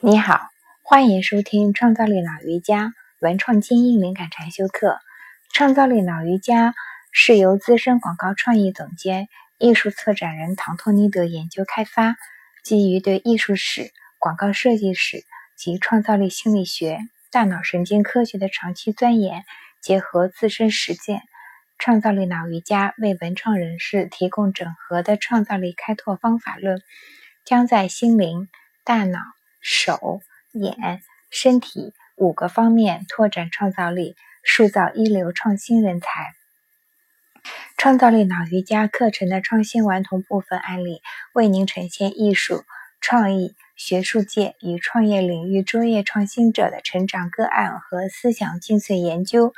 你好，欢迎收听创造力脑瑜伽文创精英灵感禅修课。创造力脑瑜伽是由资深广告创意总监、艺术策展人唐托尼德研究开发，基于对艺术史、广告设计史及创造力心理学、大脑神经科学的长期钻研，结合自身实践。创造力脑瑜伽为文创人士提供整合的创造力开拓方法论，将在心灵、大脑。手、眼、身体五个方面拓展创造力，塑造一流创新人才。创造力脑瑜伽课程的创新顽童部分案例，为您呈现艺术、创意、学术界与创业领域卓越创新者的成长个案和思想精髓研究。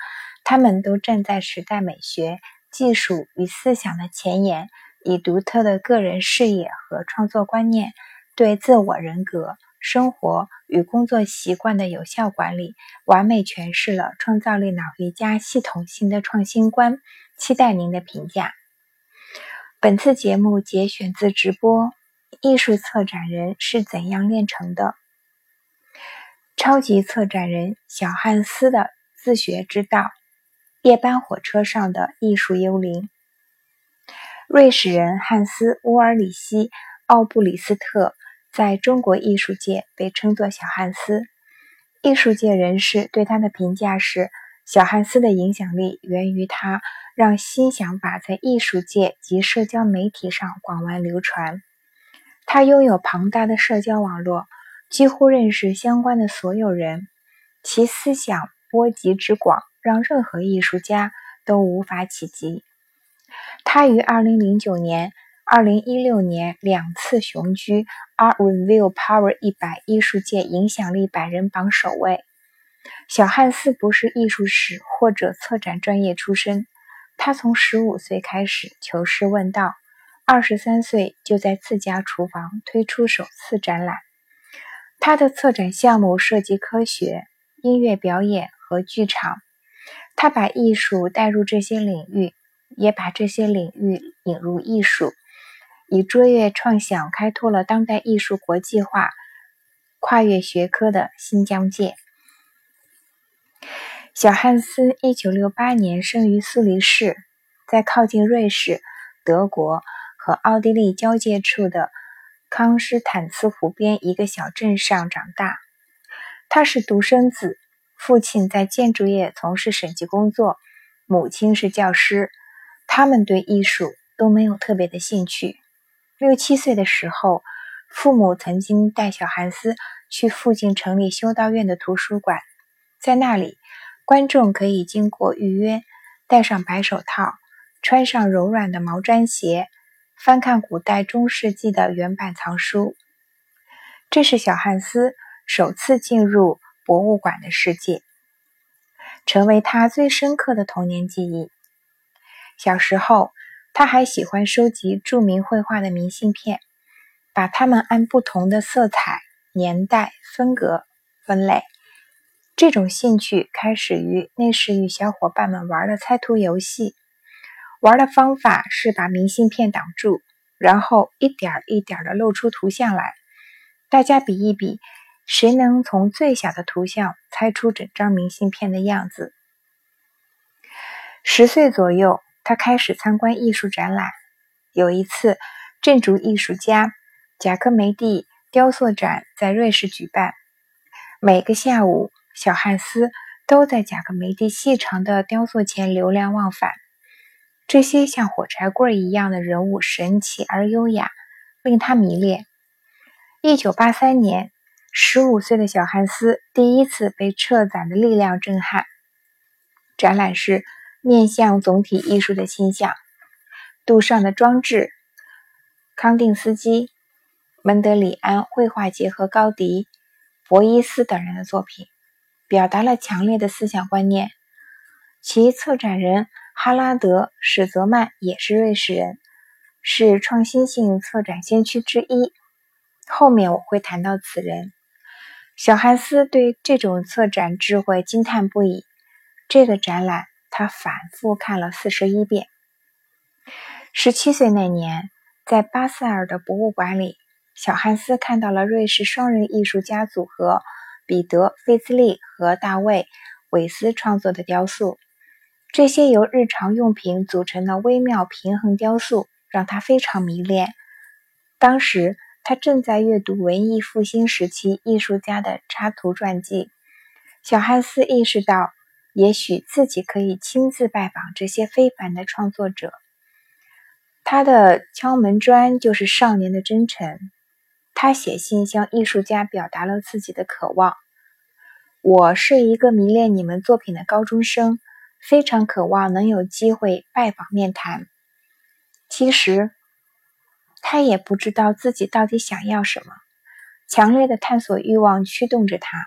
他们都站在时代美学、技术与思想的前沿，以独特的个人视野和创作观念，对自我人格。生活与工作习惯的有效管理，完美诠释了创造力脑瑜伽系统性的创新观。期待您的评价。本次节目节选自直播《艺术策展人是怎样炼成的》，超级策展人小汉斯的自学之道，夜班火车上的艺术幽灵。瑞士人汉斯·乌尔里希·奥布里斯特。在中国艺术界被称作小汉斯，艺术界人士对他的评价是：小汉斯的影响力源于他让新想法在艺术界及社交媒体上广为流传。他拥有庞大的社交网络，几乎认识相关的所有人，其思想波及之广，让任何艺术家都无法企及。他于2009年。二零一六年两次雄居 Art Review Power 一百艺术界影响力百人榜首位。小汉斯不是艺术史或者策展专业出身，他从十五岁开始求师问道，二十三岁就在自家厨房推出首次展览。他的策展项目涉及科学、音乐表演和剧场，他把艺术带入这些领域，也把这些领域引入艺术。以卓越创想开拓了当代艺术国际化、跨越学科的新疆界。小汉斯一九六八年生于苏黎世，在靠近瑞士、德国和奥地利交界处的康施坦茨湖边一个小镇上长大。他是独生子，父亲在建筑业从事审计工作，母亲是教师。他们对艺术都没有特别的兴趣。六七岁的时候，父母曾经带小汉斯去附近城里修道院的图书馆，在那里，观众可以经过预约，戴上白手套，穿上柔软的毛毡鞋，翻看古代中世纪的原版藏书。这是小汉斯首次进入博物馆的世界，成为他最深刻的童年记忆。小时候。他还喜欢收集著名绘画的明信片，把它们按不同的色彩、年代、风格分类。这种兴趣开始于那时与小伙伴们玩的猜图游戏。玩的方法是把明信片挡住，然后一点一点的露出图像来，大家比一比，谁能从最小的图像猜出整张明信片的样子。十岁左右。他开始参观艺术展览。有一次，建筑艺术家贾科梅蒂雕塑展在瑞士举办。每个下午，小汉斯都在贾科梅蒂细长的雕塑前流连忘返。这些像火柴棍一样的人物神奇而优雅，令他迷恋。一九八三年，十五岁的小汉斯第一次被策展的力量震撼。展览是。面向总体艺术的倾向，杜尚的装置，康定斯基、门德里安绘画结合高迪、博伊斯等人的作品，表达了强烈的思想观念。其策展人哈拉德·史泽曼也是瑞士人，是创新性策展先驱之一。后面我会谈到此人。小汉斯对这种策展智慧惊叹不已。这个展览。他反复看了四十一遍。十七岁那年，在巴塞尔的博物馆里，小汉斯看到了瑞士双人艺术家组合彼得·费兹利和大卫·韦斯创作的雕塑。这些由日常用品组成的微妙平衡雕塑让他非常迷恋。当时他正在阅读文艺复兴时期艺术家的插图传记。小汉斯意识到，也许自己可以亲自拜访这些非凡的创作者。他的敲门砖就是少年的真诚。他写信向艺术家表达了自己的渴望：“我是一个迷恋你们作品的高中生。”非常渴望能有机会拜访面谈。其实，他也不知道自己到底想要什么。强烈的探索欲望驱动着他。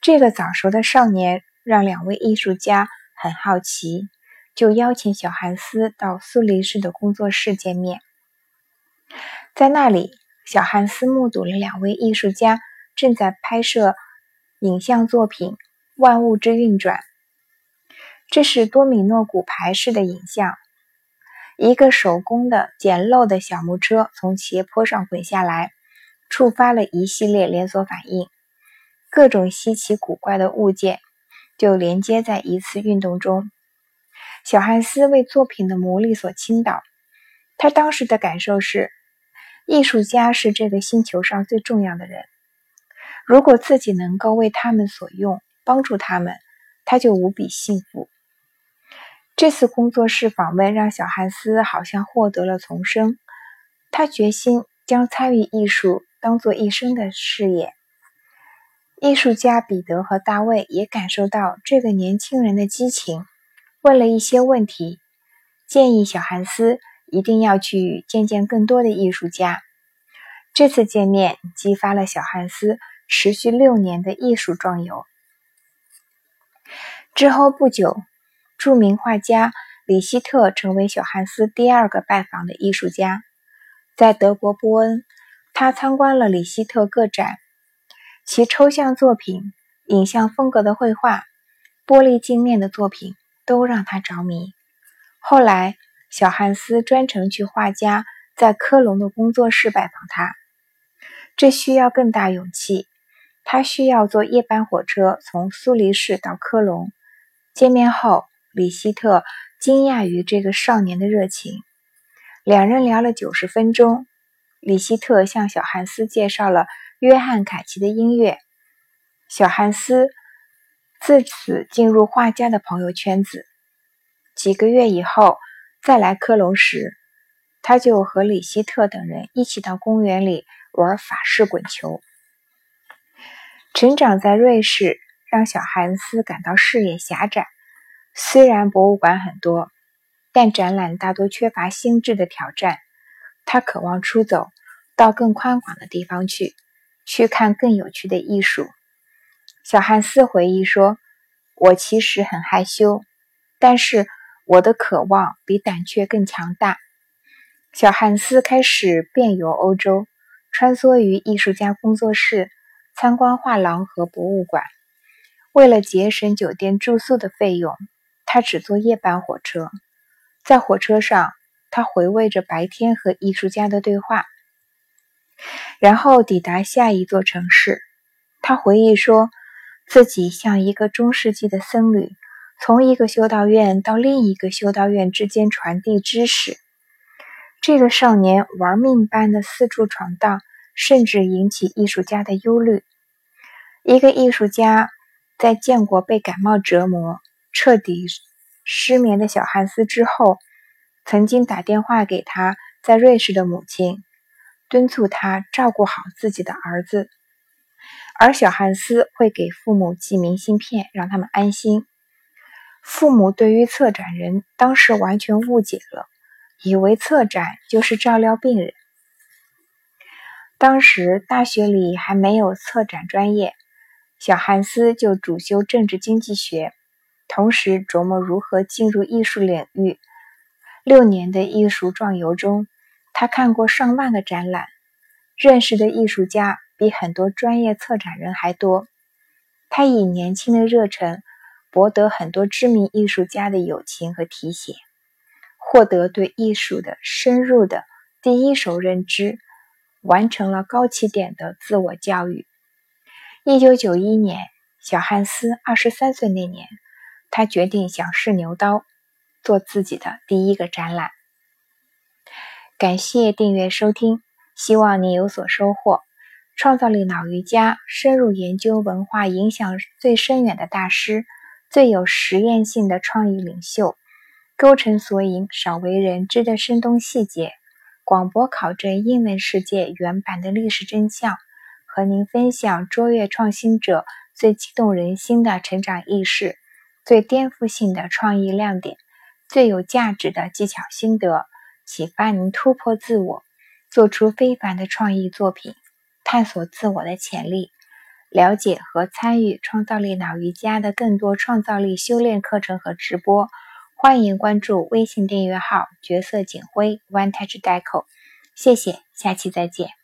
这个早熟的少年让两位艺术家很好奇，就邀请小汉斯到苏黎世的工作室见面。在那里，小汉斯目睹了两位艺术家正在拍摄影像作品《万物之运转》。这是多米诺骨牌式的影像：一个手工的简陋的小木车从斜坡上滚下来，触发了一系列连锁反应，各种稀奇古怪的物件就连接在一次运动中。小汉斯为作品的魔力所倾倒，他当时的感受是：艺术家是这个星球上最重要的人。如果自己能够为他们所用，帮助他们，他就无比幸福。这次工作室访问让小汉斯好像获得了重生。他决心将参与艺术当做一生的事业。艺术家彼得和大卫也感受到这个年轻人的激情，问了一些问题，建议小汉斯一定要去见见更多的艺术家。这次见面激发了小汉斯持续六年的艺术壮游。之后不久。著名画家里希特成为小汉斯第二个拜访的艺术家。在德国波恩，他参观了里希特个展，其抽象作品、影像风格的绘画、玻璃镜面的作品都让他着迷。后来，小汉斯专程去画家在科隆的工作室拜访他，这需要更大勇气。他需要坐夜班火车从苏黎世到科隆。见面后。李希特惊讶于这个少年的热情，两人聊了九十分钟。李希特向小汉斯介绍了约翰凯奇的音乐，小汉斯自此进入画家的朋友圈子。几个月以后再来科隆时，他就和李希特等人一起到公园里玩法式滚球。成长在瑞士让小汉斯感到视野狭窄。虽然博物馆很多，但展览大多缺乏心智的挑战。他渴望出走到更宽广的地方去，去看更有趣的艺术。小汉斯回忆说：“我其实很害羞，但是我的渴望比胆怯更强大。”小汉斯开始遍游欧洲，穿梭于艺术家工作室，参观画廊和博物馆。为了节省酒店住宿的费用。他只坐夜班火车，在火车上，他回味着白天和艺术家的对话，然后抵达下一座城市。他回忆说，自己像一个中世纪的僧侣，从一个修道院到另一个修道院之间传递知识。这个少年玩命般的四处闯荡，甚至引起艺术家的忧虑。一个艺术家在见过被感冒折磨。彻底失眠的小汉斯之后，曾经打电话给他在瑞士的母亲，敦促他照顾好自己的儿子。而小汉斯会给父母寄明信片，让他们安心。父母对于策展人当时完全误解了，以为策展就是照料病人。当时大学里还没有策展专业，小汉斯就主修政治经济学。同时琢磨如何进入艺术领域。六年的艺术壮游中，他看过上万个展览，认识的艺术家比很多专业策展人还多。他以年轻的热忱博得很多知名艺术家的友情和提携，获得对艺术的深入的第一手认知，完成了高起点的自我教育。一九九一年，小汉斯二十三岁那年，他决定想试牛刀，做自己的第一个展览。感谢订阅收听，希望你有所收获。创造力脑瑜伽深入研究文化影响最深远的大师，最有实验性的创意领袖，勾陈索引少为人知的生动细节，广博考证英文世界原版的历史真相，和您分享卓越创新者最激动人心的成长轶事，最颠覆性的创意亮点，最有价值的技巧心得，启发您突破自我，做出非凡的创意作品。探索自我的潜力，了解和参与创造力脑瑜伽的更多创造力修炼课程和直播，欢迎关注微信订阅号“角色警徽 One Touch Deco”。谢谢，下期再见。